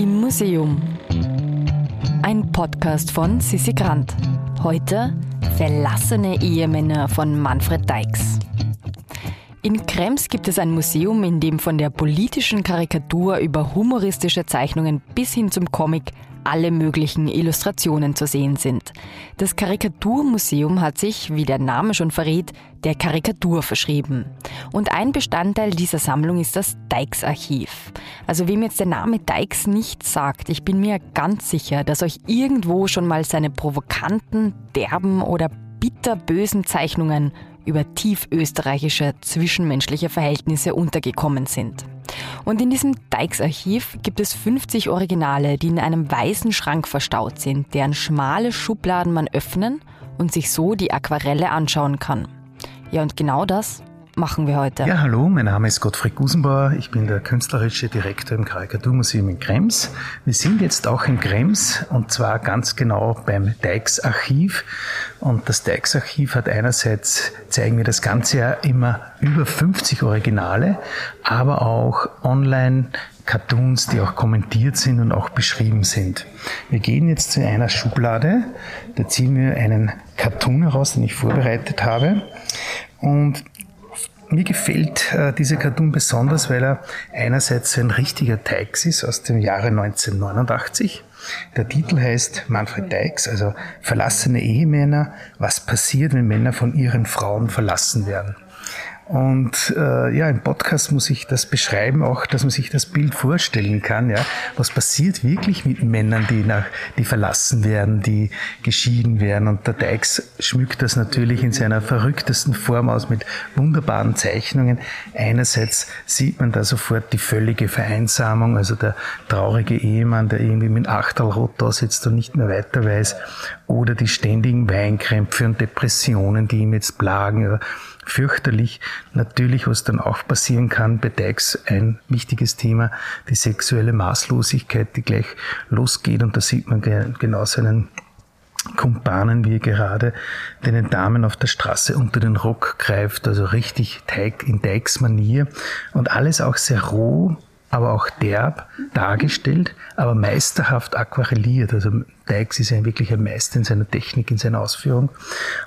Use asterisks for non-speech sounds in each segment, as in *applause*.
Im Museum. Ein Podcast von Sissi Grant. Heute Verlassene Ehemänner von Manfred Deix. In Krems gibt es ein Museum, in dem von der politischen Karikatur über humoristische Zeichnungen bis hin zum Comic alle möglichen Illustrationen zu sehen sind. Das Karikaturmuseum hat sich, wie der Name schon verrät, der Karikatur verschrieben. Und ein Bestandteil dieser Sammlung ist das Deix-Archiv. Also wem jetzt der Name Deix nichts sagt, ich bin mir ganz sicher, dass euch irgendwo schon mal seine provokanten, derben oder bitterbösen Zeichnungen über tiefösterreichische zwischenmenschliche Verhältnisse untergekommen sind. Und in diesem Deix-Archiv gibt es 50 Originale, die in einem weißen Schrank verstaut sind, deren schmale Schubladen man öffnen und sich so die Aquarelle anschauen kann. Ja, und genau das machen wir heute. Ja, hallo, mein Name ist Gottfried Gusenbauer. Ich bin der künstlerische Direktor im Karikaturmuseum in Krems. Wir sind jetzt auch in Krems und zwar ganz genau beim Deix-Archiv. Und das Deix-Archiv hat einerseits, zeigen wir das ganze Jahr immer über 50 Originale, aber auch online Cartoons, die auch kommentiert sind und auch beschrieben sind. Wir gehen jetzt zu einer Schublade, da ziehen wir einen Cartoon heraus, den ich vorbereitet habe. Und mir gefällt äh, dieser Cartoon besonders, weil er einerseits ein richtiger Teix ist aus dem Jahre 1989. Der Titel heißt Manfred Deix, also Verlassene Ehemänner, was passiert, wenn Männer von ihren Frauen verlassen werden. Und äh, ja, im Podcast muss ich das beschreiben, auch dass man sich das Bild vorstellen kann. Ja, was passiert wirklich mit Männern, die nach, die verlassen werden, die geschieden werden? Und der Deix schmückt das natürlich in seiner verrücktesten Form aus mit wunderbaren Zeichnungen. Einerseits sieht man da sofort die völlige Vereinsamung, also der traurige Ehemann, der irgendwie mit Achterlrot da sitzt und nicht mehr weiter weiß, oder die ständigen Weinkrämpfe und Depressionen, die ihm jetzt plagen. Fürchterlich. Natürlich, was dann auch passieren kann bei Dykes, ein wichtiges Thema, die sexuelle Maßlosigkeit, die gleich losgeht. Und da sieht man genau seinen Kumpanen, wie er gerade den Damen auf der Straße unter den Rock greift, also richtig Teig in Dykes Manier. Und alles auch sehr roh, aber auch derb dargestellt, aber meisterhaft aquarelliert. Also Dykes ist ein Meister in seiner Technik, in seiner Ausführung.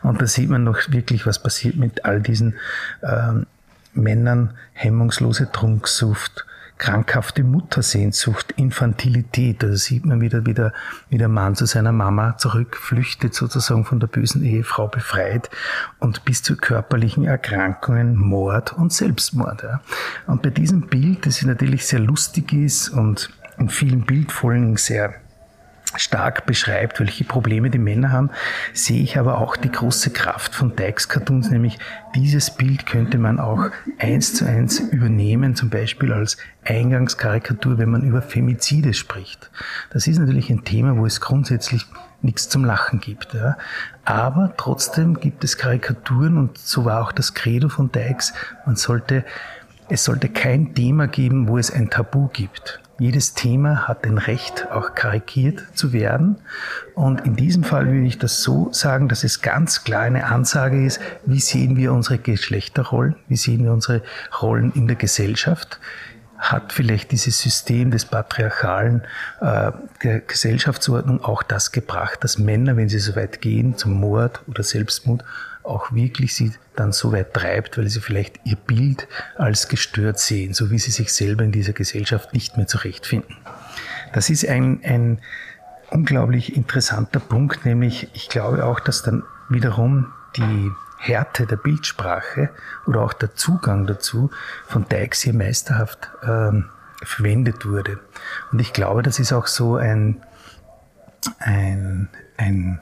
Und da sieht man noch wirklich, was passiert mit all diesen ähm, Männern, hemmungslose Trunksucht, krankhafte Muttersehnsucht, Infantilität. Also sieht man wieder, wie der, wie der Mann zu seiner Mama zurückflüchtet, sozusagen von der bösen Ehefrau befreit und bis zu körperlichen Erkrankungen, Mord und Selbstmord. Ja. Und bei diesem Bild, das natürlich sehr lustig ist und in vielen Bildfolgen sehr stark beschreibt, welche Probleme die Männer haben, sehe ich aber auch die große Kraft von Dykes Cartoons, nämlich dieses Bild könnte man auch eins zu eins übernehmen, zum Beispiel als Eingangskarikatur, wenn man über Femizide spricht. Das ist natürlich ein Thema, wo es grundsätzlich nichts zum Lachen gibt. Ja. Aber trotzdem gibt es Karikaturen und so war auch das Credo von Dykes, man sollte, es sollte kein Thema geben, wo es ein Tabu gibt. Jedes Thema hat ein Recht, auch karikiert zu werden. Und in diesem Fall würde ich das so sagen, dass es ganz klar eine Ansage ist, wie sehen wir unsere Geschlechterrollen, wie sehen wir unsere Rollen in der Gesellschaft hat vielleicht dieses System des patriarchalen äh, der Gesellschaftsordnung auch das gebracht, dass Männer, wenn sie so weit gehen zum Mord oder Selbstmord, auch wirklich sie dann so weit treibt, weil sie vielleicht ihr Bild als gestört sehen, so wie sie sich selber in dieser Gesellschaft nicht mehr zurechtfinden. Das ist ein, ein unglaublich interessanter Punkt, nämlich ich glaube auch, dass dann wiederum die Härte der Bildsprache oder auch der Zugang dazu von Dykes hier meisterhaft ähm, verwendet wurde. Und ich glaube, das ist auch so ein, ein, ein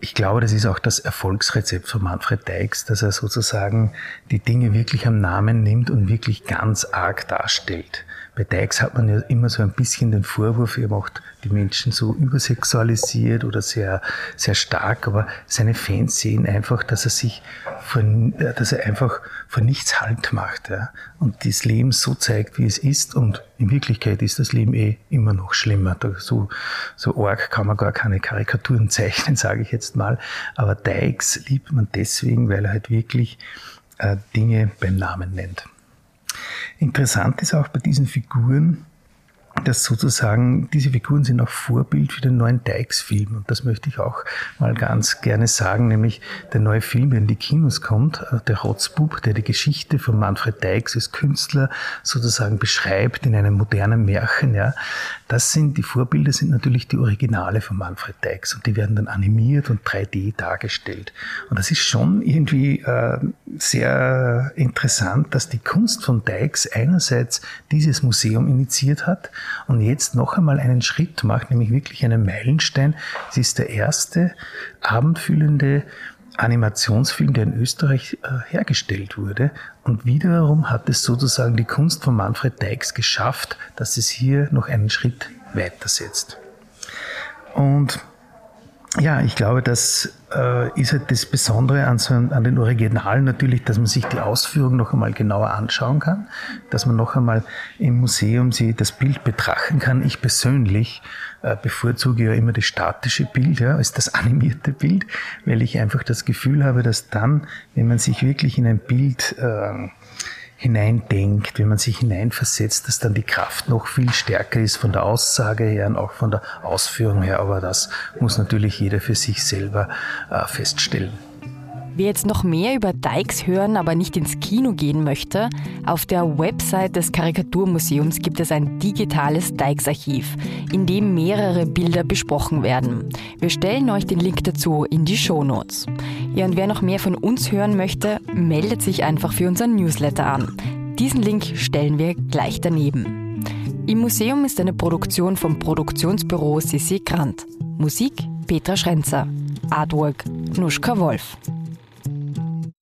ich glaube, das ist auch das Erfolgsrezept von Manfred Deix, dass er sozusagen die Dinge wirklich am Namen nimmt und wirklich ganz arg darstellt. Bei Dykes hat man ja immer so ein bisschen den Vorwurf, er macht die Menschen so übersexualisiert oder sehr, sehr stark, aber seine Fans sehen einfach, dass er sich von, dass er einfach von nichts Halt macht, ja. Und das Leben so zeigt, wie es ist und in Wirklichkeit ist das Leben eh immer noch schlimmer. So, so arg kann man gar keine Karikaturen *laughs* zeichnen, sage ich jetzt mal. Aber Dykes liebt man deswegen, weil er halt wirklich äh, Dinge beim Namen nennt. Interessant ist auch bei diesen Figuren, dass sozusagen diese Figuren sind auch Vorbild für den neuen Dykes-Film. Und das möchte ich auch mal ganz gerne sagen, nämlich der neue Film, der in die Kinos kommt, äh, der Rotzbub, der die Geschichte von Manfred Dykes als Künstler sozusagen beschreibt in einem modernen Märchen. Ja. Das sind, die Vorbilder sind natürlich die Originale von Manfred Dykes und die werden dann animiert und 3D dargestellt. Und das ist schon irgendwie äh, sehr interessant, dass die Kunst von Dykes einerseits dieses Museum initiiert hat und jetzt noch einmal einen Schritt macht, nämlich wirklich einen Meilenstein. Es ist der erste abendfüllende Animationsfilm, der in Österreich äh, hergestellt wurde. Und wiederum hat es sozusagen die Kunst von Manfred Dykes geschafft, dass es hier noch einen Schritt weitersetzt. Und ja, ich glaube, das äh, ist halt das Besondere an, so, an den Originalen natürlich, dass man sich die Ausführung noch einmal genauer anschauen kann, dass man noch einmal im Museum sie das Bild betrachten kann. Ich persönlich äh, bevorzuge ja immer das statische Bild ja, als das *laughs* animierte Bild, weil ich einfach das Gefühl habe, dass dann, wenn man sich wirklich in ein Bild äh, hineindenkt, wenn man sich hineinversetzt, dass dann die Kraft noch viel stärker ist von der Aussage her und auch von der Ausführung her. Aber das muss natürlich jeder für sich selber äh, feststellen. Wer jetzt noch mehr über Dykes hören, aber nicht ins Kino gehen möchte, auf der Website des Karikaturmuseums gibt es ein digitales Dykes-Archiv, in dem mehrere Bilder besprochen werden. Wir stellen euch den Link dazu in die Shownotes. Ja, und wer noch mehr von uns hören möchte, meldet sich einfach für unseren Newsletter an. Diesen Link stellen wir gleich daneben. Im Museum ist eine Produktion vom Produktionsbüro Sissi Grant. Musik Petra Schrenzer. Artwork Nuschka Wolf.